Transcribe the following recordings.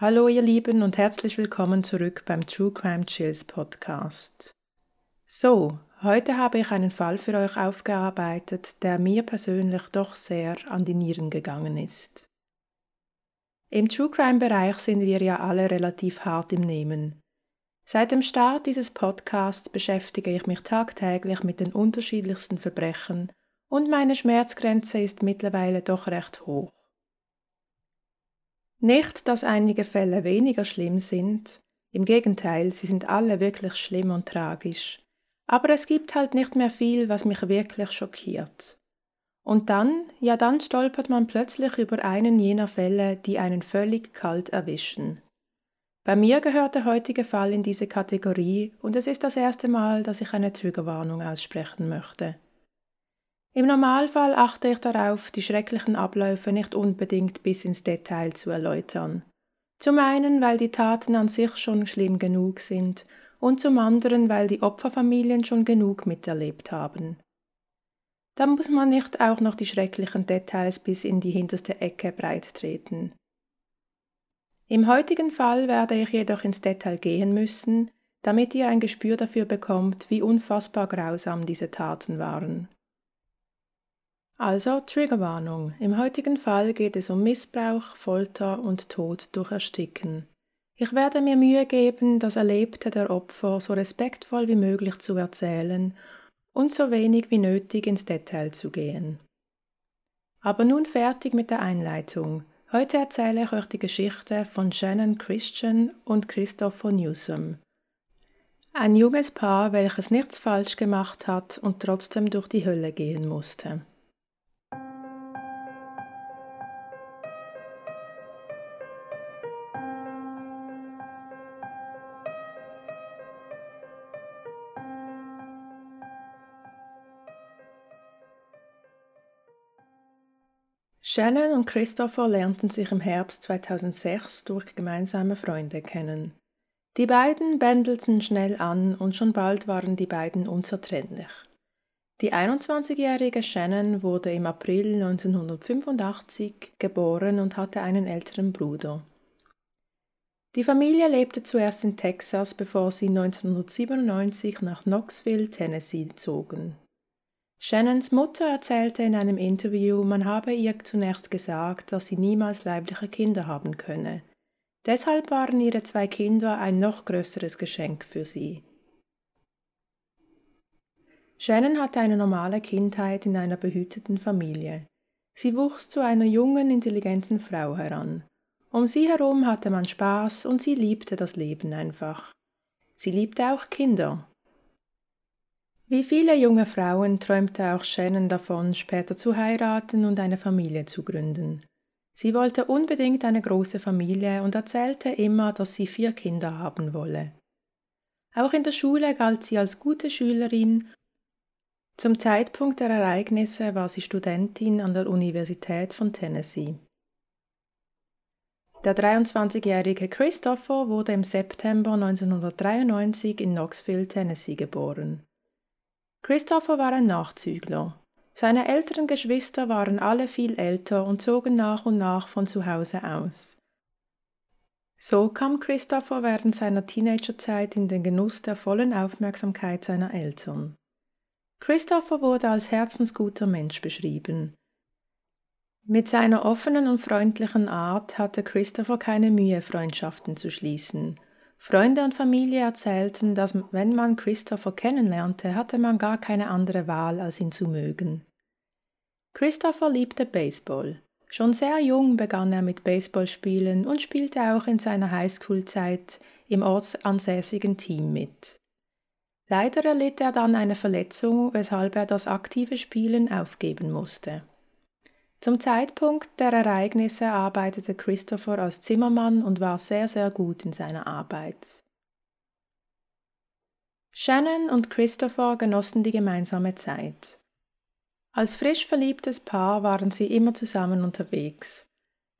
Hallo ihr Lieben und herzlich willkommen zurück beim True Crime Chills Podcast. So, heute habe ich einen Fall für euch aufgearbeitet, der mir persönlich doch sehr an die Nieren gegangen ist. Im True Crime Bereich sind wir ja alle relativ hart im Nehmen. Seit dem Start dieses Podcasts beschäftige ich mich tagtäglich mit den unterschiedlichsten Verbrechen und meine Schmerzgrenze ist mittlerweile doch recht hoch. Nicht, dass einige Fälle weniger schlimm sind, im Gegenteil, sie sind alle wirklich schlimm und tragisch. Aber es gibt halt nicht mehr viel, was mich wirklich schockiert. Und dann, ja dann stolpert man plötzlich über einen jener Fälle, die einen völlig kalt erwischen. Bei mir gehört der heutige Fall in diese Kategorie und es ist das erste Mal, dass ich eine Triggerwarnung aussprechen möchte. Im Normalfall achte ich darauf, die schrecklichen Abläufe nicht unbedingt bis ins Detail zu erläutern. Zum einen, weil die Taten an sich schon schlimm genug sind und zum anderen, weil die Opferfamilien schon genug miterlebt haben. Da muss man nicht auch noch die schrecklichen Details bis in die hinterste Ecke breit treten. Im heutigen Fall werde ich jedoch ins Detail gehen müssen, damit ihr ein Gespür dafür bekommt, wie unfassbar grausam diese Taten waren. Also Triggerwarnung. Im heutigen Fall geht es um Missbrauch, Folter und Tod durch Ersticken. Ich werde mir Mühe geben, das Erlebte der Opfer so respektvoll wie möglich zu erzählen und so wenig wie nötig ins Detail zu gehen. Aber nun fertig mit der Einleitung. Heute erzähle ich euch die Geschichte von Shannon Christian und Christopher Newsom. Ein junges Paar, welches nichts falsch gemacht hat und trotzdem durch die Hölle gehen musste. Shannon und Christopher lernten sich im Herbst 2006 durch gemeinsame Freunde kennen. Die beiden bändelten schnell an und schon bald waren die beiden unzertrennlich. Die 21-jährige Shannon wurde im April 1985 geboren und hatte einen älteren Bruder. Die Familie lebte zuerst in Texas, bevor sie 1997 nach Knoxville, Tennessee zogen. Shannons Mutter erzählte in einem Interview, man habe ihr zunächst gesagt, dass sie niemals leibliche Kinder haben könne. Deshalb waren ihre zwei Kinder ein noch größeres Geschenk für sie. Shannon hatte eine normale Kindheit in einer behüteten Familie. Sie wuchs zu einer jungen, intelligenten Frau heran. Um sie herum hatte man Spaß und sie liebte das Leben einfach. Sie liebte auch Kinder, wie viele junge Frauen träumte auch Shannon davon, später zu heiraten und eine Familie zu gründen. Sie wollte unbedingt eine große Familie und erzählte immer, dass sie vier Kinder haben wolle. Auch in der Schule galt sie als gute Schülerin. Zum Zeitpunkt der Ereignisse war sie Studentin an der Universität von Tennessee. Der 23-jährige Christopher wurde im September 1993 in Knoxville, Tennessee geboren. Christopher war ein Nachzügler. Seine älteren Geschwister waren alle viel älter und zogen nach und nach von zu Hause aus. So kam Christopher während seiner Teenagerzeit in den Genuss der vollen Aufmerksamkeit seiner Eltern. Christopher wurde als herzensguter Mensch beschrieben. Mit seiner offenen und freundlichen Art hatte Christopher keine Mühe, Freundschaften zu schließen Freunde und Familie erzählten, dass wenn man Christopher kennenlernte, hatte man gar keine andere Wahl, als ihn zu mögen. Christopher liebte Baseball. Schon sehr jung begann er mit Baseballspielen und spielte auch in seiner Highschool-Zeit im ortsansässigen Team mit. Leider erlitt er dann eine Verletzung, weshalb er das aktive Spielen aufgeben musste. Zum Zeitpunkt der Ereignisse arbeitete Christopher als Zimmermann und war sehr, sehr gut in seiner Arbeit. Shannon und Christopher genossen die gemeinsame Zeit. Als frisch verliebtes Paar waren sie immer zusammen unterwegs.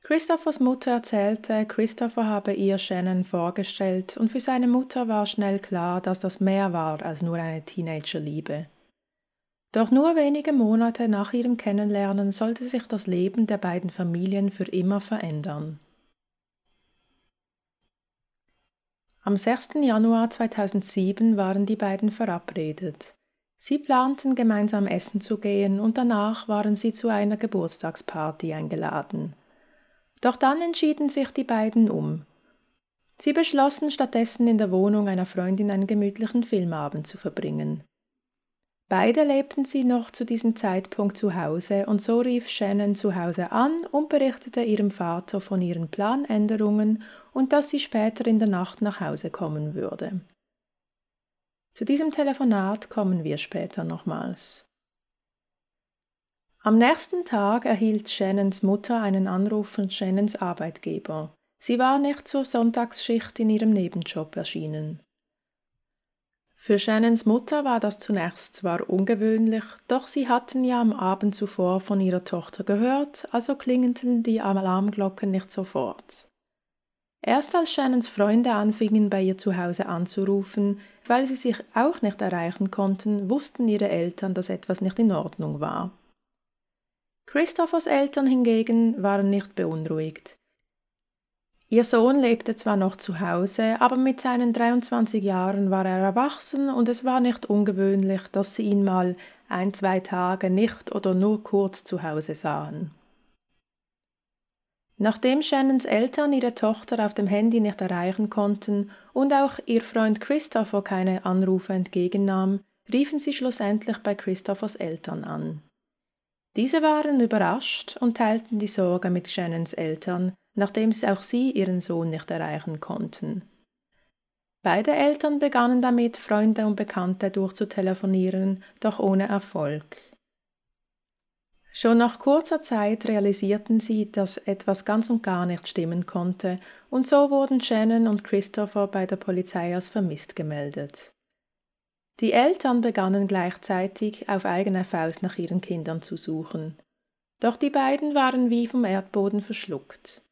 Christophers Mutter erzählte, Christopher habe ihr Shannon vorgestellt und für seine Mutter war schnell klar, dass das mehr war als nur eine Teenagerliebe. Doch nur wenige Monate nach ihrem Kennenlernen sollte sich das Leben der beiden Familien für immer verändern. Am 6. Januar 2007 waren die beiden verabredet. Sie planten gemeinsam essen zu gehen und danach waren sie zu einer Geburtstagsparty eingeladen. Doch dann entschieden sich die beiden um. Sie beschlossen stattdessen in der Wohnung einer Freundin einen gemütlichen Filmabend zu verbringen. Beide lebten sie noch zu diesem Zeitpunkt zu Hause und so rief Shannon zu Hause an und berichtete ihrem Vater von ihren Planänderungen und dass sie später in der Nacht nach Hause kommen würde. Zu diesem Telefonat kommen wir später nochmals. Am nächsten Tag erhielt Shannons Mutter einen Anruf von Shannons Arbeitgeber. Sie war nicht zur Sonntagsschicht in ihrem Nebenjob erschienen. Für Shannons Mutter war das zunächst zwar ungewöhnlich, doch sie hatten ja am Abend zuvor von ihrer Tochter gehört, also klingelten die Alarmglocken nicht sofort. Erst als Shannons Freunde anfingen, bei ihr zu Hause anzurufen, weil sie sich auch nicht erreichen konnten, wussten ihre Eltern, dass etwas nicht in Ordnung war. Christophers Eltern hingegen waren nicht beunruhigt. Ihr Sohn lebte zwar noch zu Hause, aber mit seinen 23 Jahren war er erwachsen und es war nicht ungewöhnlich, dass sie ihn mal ein, zwei Tage nicht oder nur kurz zu Hause sahen. Nachdem Shannons Eltern ihre Tochter auf dem Handy nicht erreichen konnten und auch ihr Freund Christopher keine Anrufe entgegennahm, riefen sie schlussendlich bei Christophers Eltern an. Diese waren überrascht und teilten die Sorge mit Shannons Eltern, nachdem auch sie ihren Sohn nicht erreichen konnten. Beide Eltern begannen damit, Freunde und Bekannte durchzutelefonieren, doch ohne Erfolg. Schon nach kurzer Zeit realisierten sie, dass etwas ganz und gar nicht stimmen konnte, und so wurden Shannon und Christopher bei der Polizei als vermisst gemeldet. Die Eltern begannen gleichzeitig auf eigene Faust nach ihren Kindern zu suchen. Doch die beiden waren wie vom Erdboden verschluckt.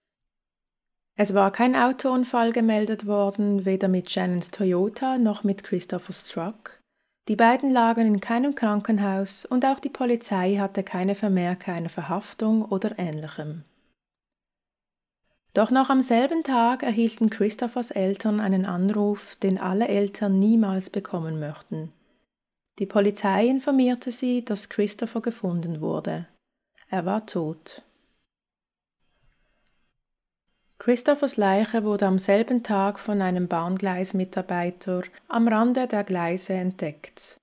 Es war kein Autounfall gemeldet worden, weder mit Shannons Toyota noch mit Christophers Truck. Die beiden lagen in keinem Krankenhaus und auch die Polizei hatte keine Vermerke einer Verhaftung oder ähnlichem. Doch noch am selben Tag erhielten Christophers Eltern einen Anruf, den alle Eltern niemals bekommen möchten. Die Polizei informierte sie, dass Christopher gefunden wurde. Er war tot. Christophers Leiche wurde am selben Tag von einem Bahngleismitarbeiter am Rande der Gleise entdeckt.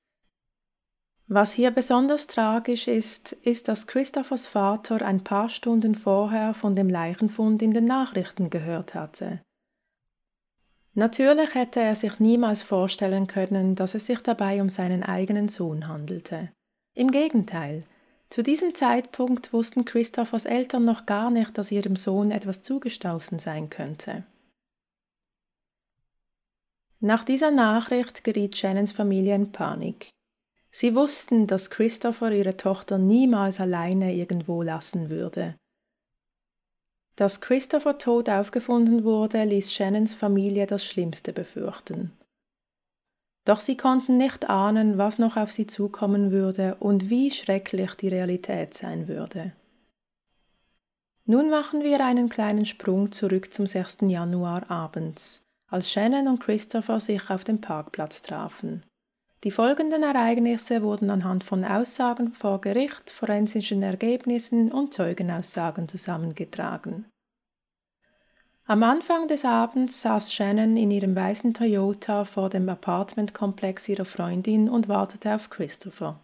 Was hier besonders tragisch ist, ist, dass Christophers Vater ein paar Stunden vorher von dem Leichenfund in den Nachrichten gehört hatte. Natürlich hätte er sich niemals vorstellen können, dass es sich dabei um seinen eigenen Sohn handelte. Im Gegenteil, zu diesem Zeitpunkt wussten Christophers Eltern noch gar nicht, dass ihrem Sohn etwas zugestoßen sein könnte. Nach dieser Nachricht geriet Shannons Familie in Panik. Sie wussten, dass Christopher ihre Tochter niemals alleine irgendwo lassen würde. Dass Christopher tot aufgefunden wurde, ließ Shannons Familie das Schlimmste befürchten. Doch sie konnten nicht ahnen, was noch auf sie zukommen würde und wie schrecklich die Realität sein würde. Nun machen wir einen kleinen Sprung zurück zum 6. Januar abends, als Shannon und Christopher sich auf dem Parkplatz trafen. Die folgenden Ereignisse wurden anhand von Aussagen vor Gericht, forensischen Ergebnissen und Zeugenaussagen zusammengetragen. Am Anfang des Abends saß Shannon in ihrem weißen Toyota vor dem Apartmentkomplex ihrer Freundin und wartete auf Christopher.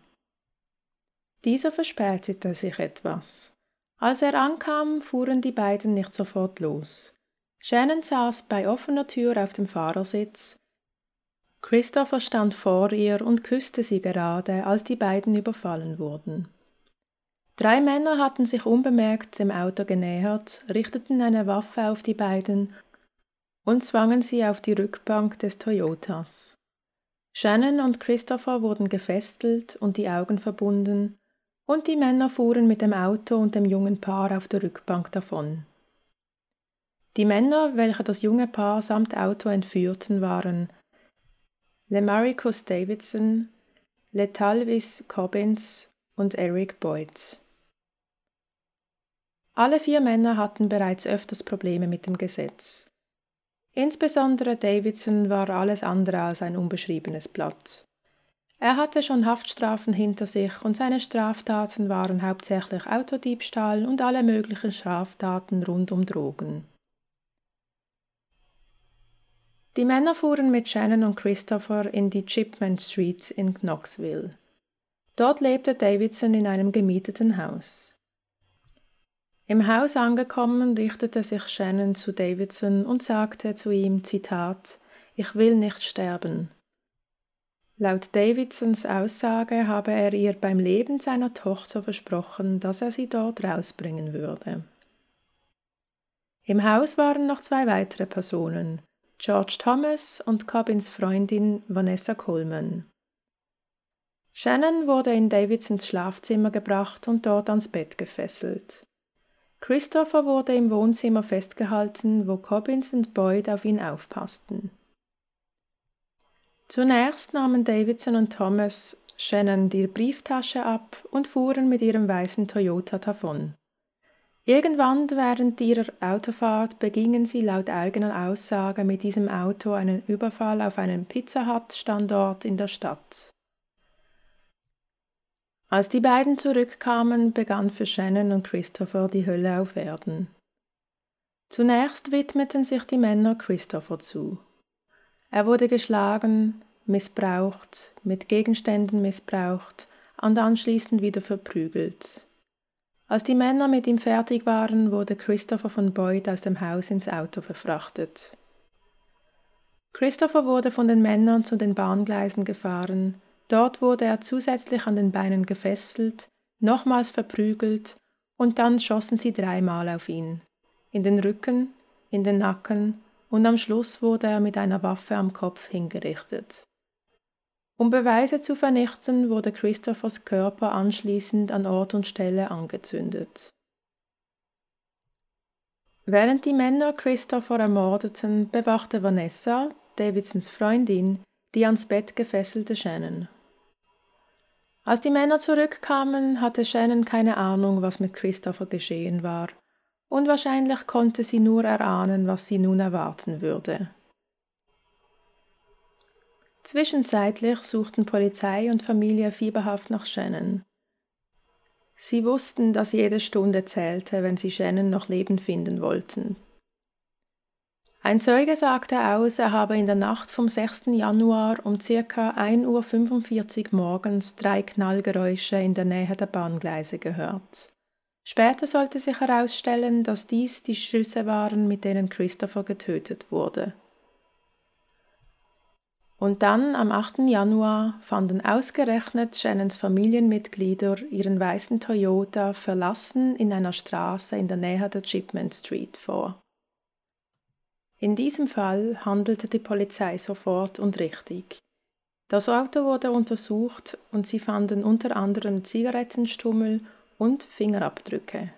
Dieser verspätete sich etwas. Als er ankam, fuhren die beiden nicht sofort los. Shannon saß bei offener Tür auf dem Fahrersitz. Christopher stand vor ihr und küsste sie gerade, als die beiden überfallen wurden. Drei Männer hatten sich unbemerkt dem Auto genähert, richteten eine Waffe auf die beiden und zwangen sie auf die Rückbank des Toyotas. Shannon und Christopher wurden gefesselt und die Augen verbunden, und die Männer fuhren mit dem Auto und dem jungen Paar auf der Rückbank davon. Die Männer, welche das junge Paar samt Auto entführten, waren Lemaricus Davidson, Letalvis Cobbins und Eric Boyd. Alle vier Männer hatten bereits öfters Probleme mit dem Gesetz. Insbesondere Davidson war alles andere als ein unbeschriebenes Blatt. Er hatte schon Haftstrafen hinter sich und seine Straftaten waren hauptsächlich Autodiebstahl und alle möglichen Straftaten rund um Drogen. Die Männer fuhren mit Shannon und Christopher in die Chipman Street in Knoxville. Dort lebte Davidson in einem gemieteten Haus. Im Haus angekommen, richtete sich Shannon zu Davidson und sagte zu ihm, Zitat, Ich will nicht sterben. Laut Davidsons Aussage habe er ihr beim Leben seiner Tochter versprochen, dass er sie dort rausbringen würde. Im Haus waren noch zwei weitere Personen, George Thomas und Cobbins Freundin Vanessa Coleman. Shannon wurde in Davidsons Schlafzimmer gebracht und dort ans Bett gefesselt. Christopher wurde im Wohnzimmer festgehalten, wo Cobbins und Boyd auf ihn aufpassten. Zunächst nahmen Davidson und Thomas Shannon die Brieftasche ab und fuhren mit ihrem weißen Toyota davon. Irgendwann während ihrer Autofahrt begingen sie laut eigener Aussage mit diesem Auto einen Überfall auf einen Pizza Hut Standort in der Stadt. Als die beiden zurückkamen, begann für Shannon und Christopher die Hölle auf Erden. Zunächst widmeten sich die Männer Christopher zu. Er wurde geschlagen, missbraucht, mit Gegenständen missbraucht und anschließend wieder verprügelt. Als die Männer mit ihm fertig waren, wurde Christopher von Boyd aus dem Haus ins Auto verfrachtet. Christopher wurde von den Männern zu den Bahngleisen gefahren, dort wurde er zusätzlich an den Beinen gefesselt, nochmals verprügelt und dann schossen sie dreimal auf ihn, in den Rücken, in den Nacken und am Schluss wurde er mit einer Waffe am Kopf hingerichtet. Um Beweise zu vernichten, wurde Christophers Körper anschließend an Ort und Stelle angezündet. Während die Männer Christopher ermordeten, bewachte Vanessa, Davidsons Freundin, die ans Bett gefesselte Shannon. Als die Männer zurückkamen, hatte Shannon keine Ahnung, was mit Christopher geschehen war, und wahrscheinlich konnte sie nur erahnen, was sie nun erwarten würde. Zwischenzeitlich suchten Polizei und Familie fieberhaft nach Shannon. Sie wussten, dass jede Stunde zählte, wenn sie Shannon noch lebend finden wollten. Ein Zeuge sagte aus, er habe in der Nacht vom 6. Januar um ca. 1.45 Uhr morgens drei Knallgeräusche in der Nähe der Bahngleise gehört. Später sollte sich herausstellen, dass dies die Schüsse waren, mit denen Christopher getötet wurde. Und dann, am 8. Januar, fanden ausgerechnet Shannons Familienmitglieder ihren weißen Toyota verlassen in einer Straße in der Nähe der Chipman Street vor. In diesem Fall handelte die Polizei sofort und richtig. Das Auto wurde untersucht und sie fanden unter anderem Zigarettenstummel und Fingerabdrücke.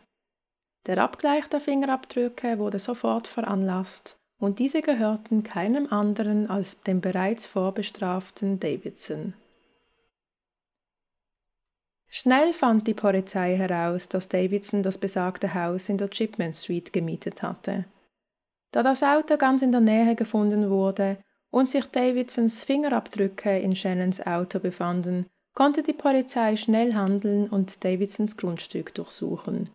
Der Abgleich der Fingerabdrücke wurde sofort veranlasst und diese gehörten keinem anderen als dem bereits vorbestraften Davidson. Schnell fand die Polizei heraus, dass Davidson das besagte Haus in der Chipman Street gemietet hatte. Da das Auto ganz in der Nähe gefunden wurde und sich Davidsons Fingerabdrücke in Shannons Auto befanden, konnte die Polizei schnell handeln und Davidsons Grundstück durchsuchen.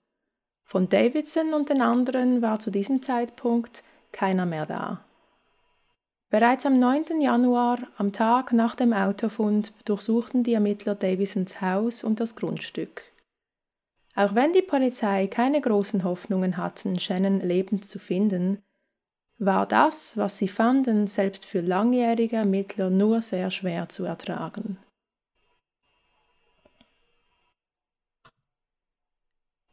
Von Davidson und den anderen war zu diesem Zeitpunkt keiner mehr da. Bereits am 9. Januar, am Tag nach dem Autofund, durchsuchten die Ermittler Davisons Haus und das Grundstück. Auch wenn die Polizei keine großen Hoffnungen hatten, Shannon lebend zu finden, war das, was sie fanden, selbst für langjährige Ermittler nur sehr schwer zu ertragen.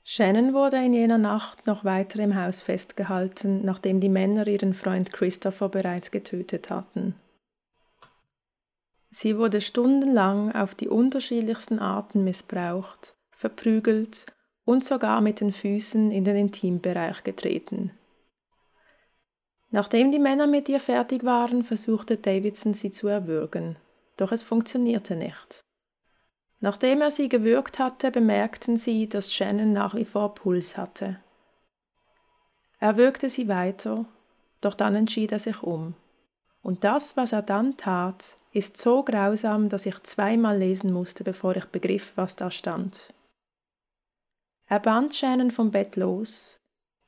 Shannon wurde in jener Nacht noch weiter im Haus festgehalten, nachdem die Männer ihren Freund Christopher bereits getötet hatten. Sie wurde stundenlang auf die unterschiedlichsten Arten missbraucht, verprügelt und sogar mit den Füßen in den Intimbereich getreten. Nachdem die Männer mit ihr fertig waren, versuchte Davidson sie zu erwürgen, doch es funktionierte nicht. Nachdem er sie gewürgt hatte, bemerkten sie, dass Shannon nach wie vor Puls hatte. Er würgte sie weiter, doch dann entschied er sich um. Und das, was er dann tat, ist so grausam, dass ich zweimal lesen musste, bevor ich begriff, was da stand. Er band Shannon vom Bett los,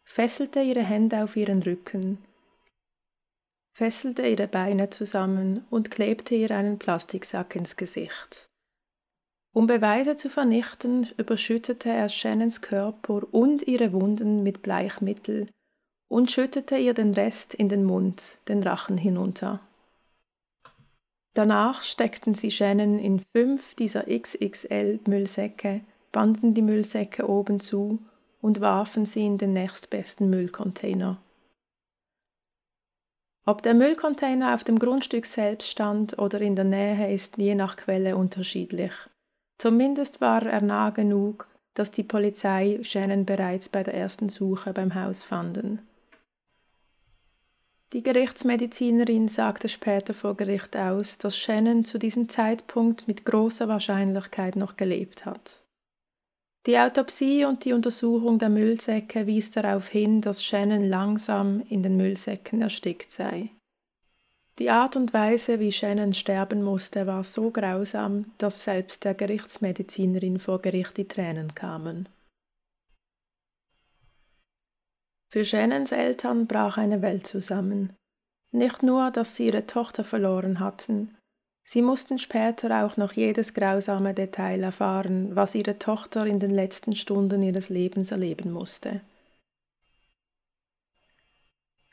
fesselte ihre Hände auf ihren Rücken, fesselte ihre Beine zusammen und klebte ihr einen Plastiksack ins Gesicht. Um Beweise zu vernichten, überschüttete er Shannons Körper und ihre Wunden mit Bleichmittel und schüttete ihr den Rest in den Mund, den Rachen hinunter. Danach steckten sie Shannon in fünf dieser XXL Müllsäcke, banden die Müllsäcke oben zu und warfen sie in den nächstbesten Müllcontainer. Ob der Müllcontainer auf dem Grundstück selbst stand oder in der Nähe, ist je nach Quelle unterschiedlich. Zumindest war er nah genug, dass die Polizei Shannon bereits bei der ersten Suche beim Haus fanden. Die Gerichtsmedizinerin sagte später vor Gericht aus, dass Shannon zu diesem Zeitpunkt mit großer Wahrscheinlichkeit noch gelebt hat. Die Autopsie und die Untersuchung der Müllsäcke wies darauf hin, dass Shannon langsam in den Müllsäcken erstickt sei. Die Art und Weise, wie Shannon sterben musste, war so grausam, dass selbst der Gerichtsmedizinerin vor Gericht die Tränen kamen. Für Shannons Eltern brach eine Welt zusammen. Nicht nur, dass sie ihre Tochter verloren hatten, sie mussten später auch noch jedes grausame Detail erfahren, was ihre Tochter in den letzten Stunden ihres Lebens erleben musste.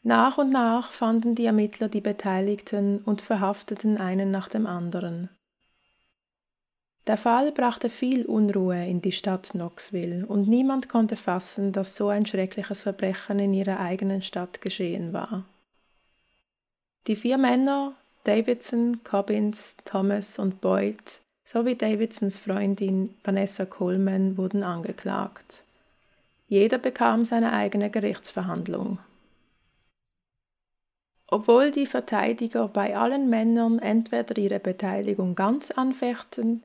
Nach und nach fanden die Ermittler die Beteiligten und verhafteten einen nach dem anderen. Der Fall brachte viel Unruhe in die Stadt Knoxville und niemand konnte fassen, dass so ein schreckliches Verbrechen in ihrer eigenen Stadt geschehen war. Die vier Männer, Davidson, Cobbins, Thomas und Boyd, sowie Davidsons Freundin Vanessa Coleman wurden angeklagt. Jeder bekam seine eigene Gerichtsverhandlung. Obwohl die Verteidiger bei allen Männern entweder ihre Beteiligung ganz anfechten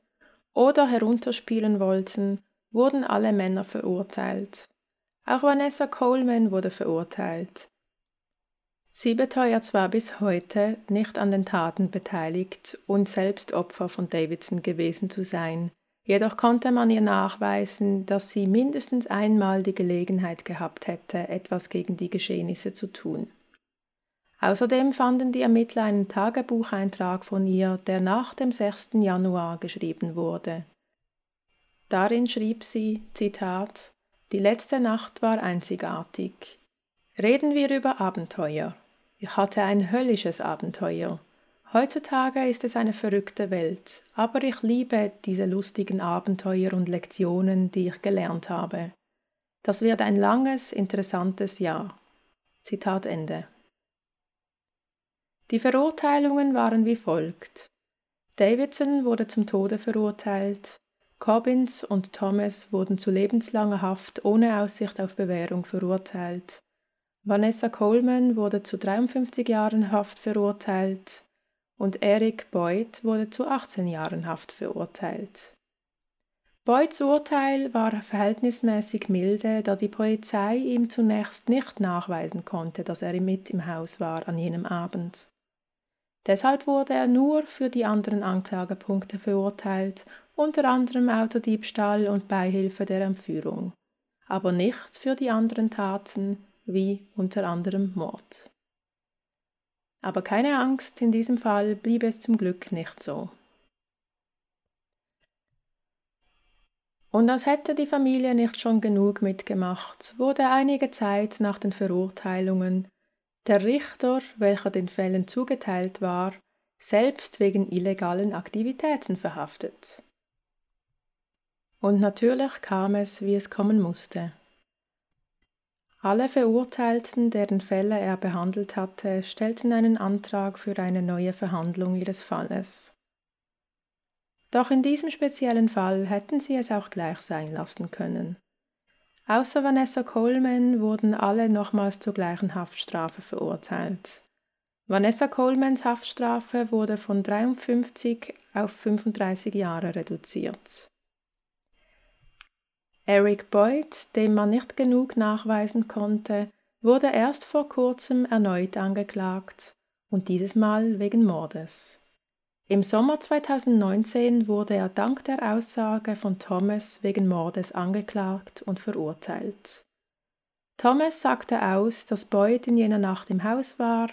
oder herunterspielen wollten, wurden alle Männer verurteilt. Auch Vanessa Coleman wurde verurteilt. Sie beteuert zwar bis heute, nicht an den Taten beteiligt und selbst Opfer von Davidson gewesen zu sein, jedoch konnte man ihr nachweisen, dass sie mindestens einmal die Gelegenheit gehabt hätte, etwas gegen die Geschehnisse zu tun. Außerdem fanden die Ermittler einen Tagebucheintrag von ihr, der nach dem 6. Januar geschrieben wurde. Darin schrieb sie, Zitat, Die letzte Nacht war einzigartig. Reden wir über Abenteuer. Ich hatte ein höllisches Abenteuer. Heutzutage ist es eine verrückte Welt, aber ich liebe diese lustigen Abenteuer und Lektionen, die ich gelernt habe. Das wird ein langes, interessantes Jahr. Zitat Ende. Die Verurteilungen waren wie folgt. Davidson wurde zum Tode verurteilt, Cobbins und Thomas wurden zu lebenslanger Haft ohne Aussicht auf Bewährung verurteilt. Vanessa Coleman wurde zu 53 Jahren Haft verurteilt und Eric Boyd wurde zu 18 Jahren Haft verurteilt. Boyds Urteil war verhältnismäßig milde, da die Polizei ihm zunächst nicht nachweisen konnte, dass er mit im Haus war an jenem Abend. Deshalb wurde er nur für die anderen Anklagepunkte verurteilt, unter anderem Autodiebstahl und Beihilfe der Entführung, aber nicht für die anderen Taten wie unter anderem Mord. Aber keine Angst, in diesem Fall blieb es zum Glück nicht so. Und als hätte die Familie nicht schon genug mitgemacht, wurde einige Zeit nach den Verurteilungen der Richter, welcher den Fällen zugeteilt war, selbst wegen illegalen Aktivitäten verhaftet. Und natürlich kam es, wie es kommen musste. Alle Verurteilten, deren Fälle er behandelt hatte, stellten einen Antrag für eine neue Verhandlung ihres Falles. Doch in diesem speziellen Fall hätten sie es auch gleich sein lassen können. Außer Vanessa Coleman wurden alle nochmals zur gleichen Haftstrafe verurteilt. Vanessa Colemans Haftstrafe wurde von 53 auf 35 Jahre reduziert. Eric Boyd, dem man nicht genug nachweisen konnte, wurde erst vor kurzem erneut angeklagt und dieses Mal wegen Mordes. Im Sommer 2019 wurde er dank der Aussage von Thomas wegen Mordes angeklagt und verurteilt. Thomas sagte aus, dass Boyd in jener Nacht im Haus war,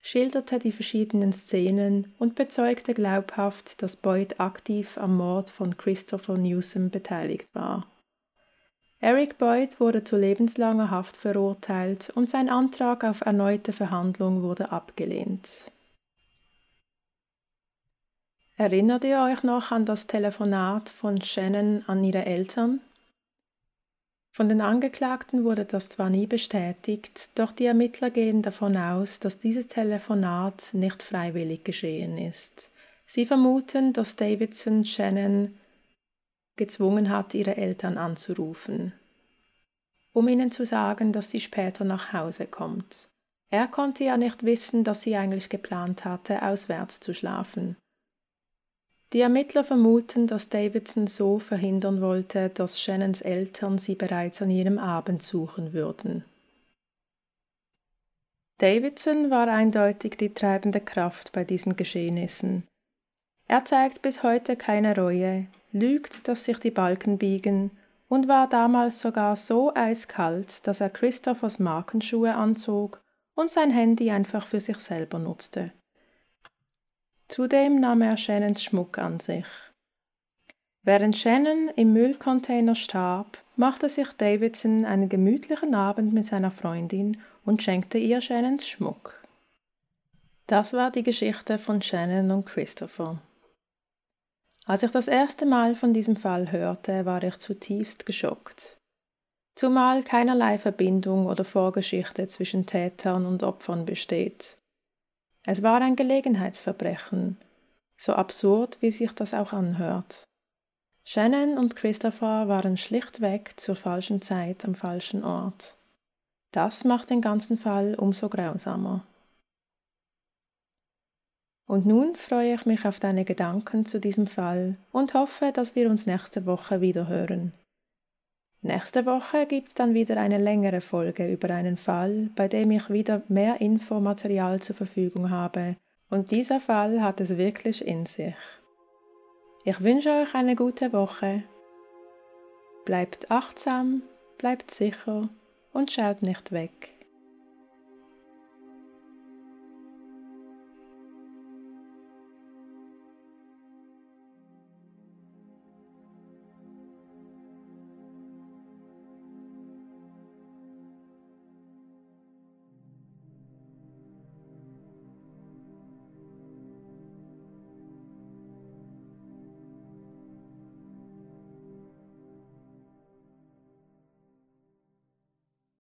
schilderte die verschiedenen Szenen und bezeugte glaubhaft, dass Boyd aktiv am Mord von Christopher Newsom beteiligt war. Eric Boyd wurde zu lebenslanger Haft verurteilt und sein Antrag auf erneute Verhandlung wurde abgelehnt. Erinnert ihr euch noch an das Telefonat von Shannon an ihre Eltern? Von den Angeklagten wurde das zwar nie bestätigt, doch die Ermittler gehen davon aus, dass dieses Telefonat nicht freiwillig geschehen ist. Sie vermuten, dass Davidson Shannon gezwungen hat, ihre Eltern anzurufen, um ihnen zu sagen, dass sie später nach Hause kommt. Er konnte ja nicht wissen, dass sie eigentlich geplant hatte, auswärts zu schlafen. Die Ermittler vermuten, dass Davidson so verhindern wollte, dass Shannons Eltern sie bereits an jenem Abend suchen würden. Davidson war eindeutig die treibende Kraft bei diesen Geschehnissen. Er zeigt bis heute keine Reue, lügt, dass sich die Balken biegen und war damals sogar so eiskalt, dass er Christophers Markenschuhe anzog und sein Handy einfach für sich selber nutzte. Zudem nahm er Shannons Schmuck an sich. Während Shannon im Müllcontainer starb, machte sich Davidson einen gemütlichen Abend mit seiner Freundin und schenkte ihr Shannons Schmuck. Das war die Geschichte von Shannon und Christopher. Als ich das erste Mal von diesem Fall hörte, war ich zutiefst geschockt. Zumal keinerlei Verbindung oder Vorgeschichte zwischen Tätern und Opfern besteht. Es war ein Gelegenheitsverbrechen, so absurd wie sich das auch anhört. Shannon und Christopher waren schlichtweg zur falschen Zeit am falschen Ort. Das macht den ganzen Fall umso grausamer. Und nun freue ich mich auf deine Gedanken zu diesem Fall und hoffe, dass wir uns nächste Woche wieder hören. Nächste Woche gibt es dann wieder eine längere Folge über einen Fall, bei dem ich wieder mehr Infomaterial zur Verfügung habe, und dieser Fall hat es wirklich in sich. Ich wünsche euch eine gute Woche. Bleibt achtsam, bleibt sicher und schaut nicht weg.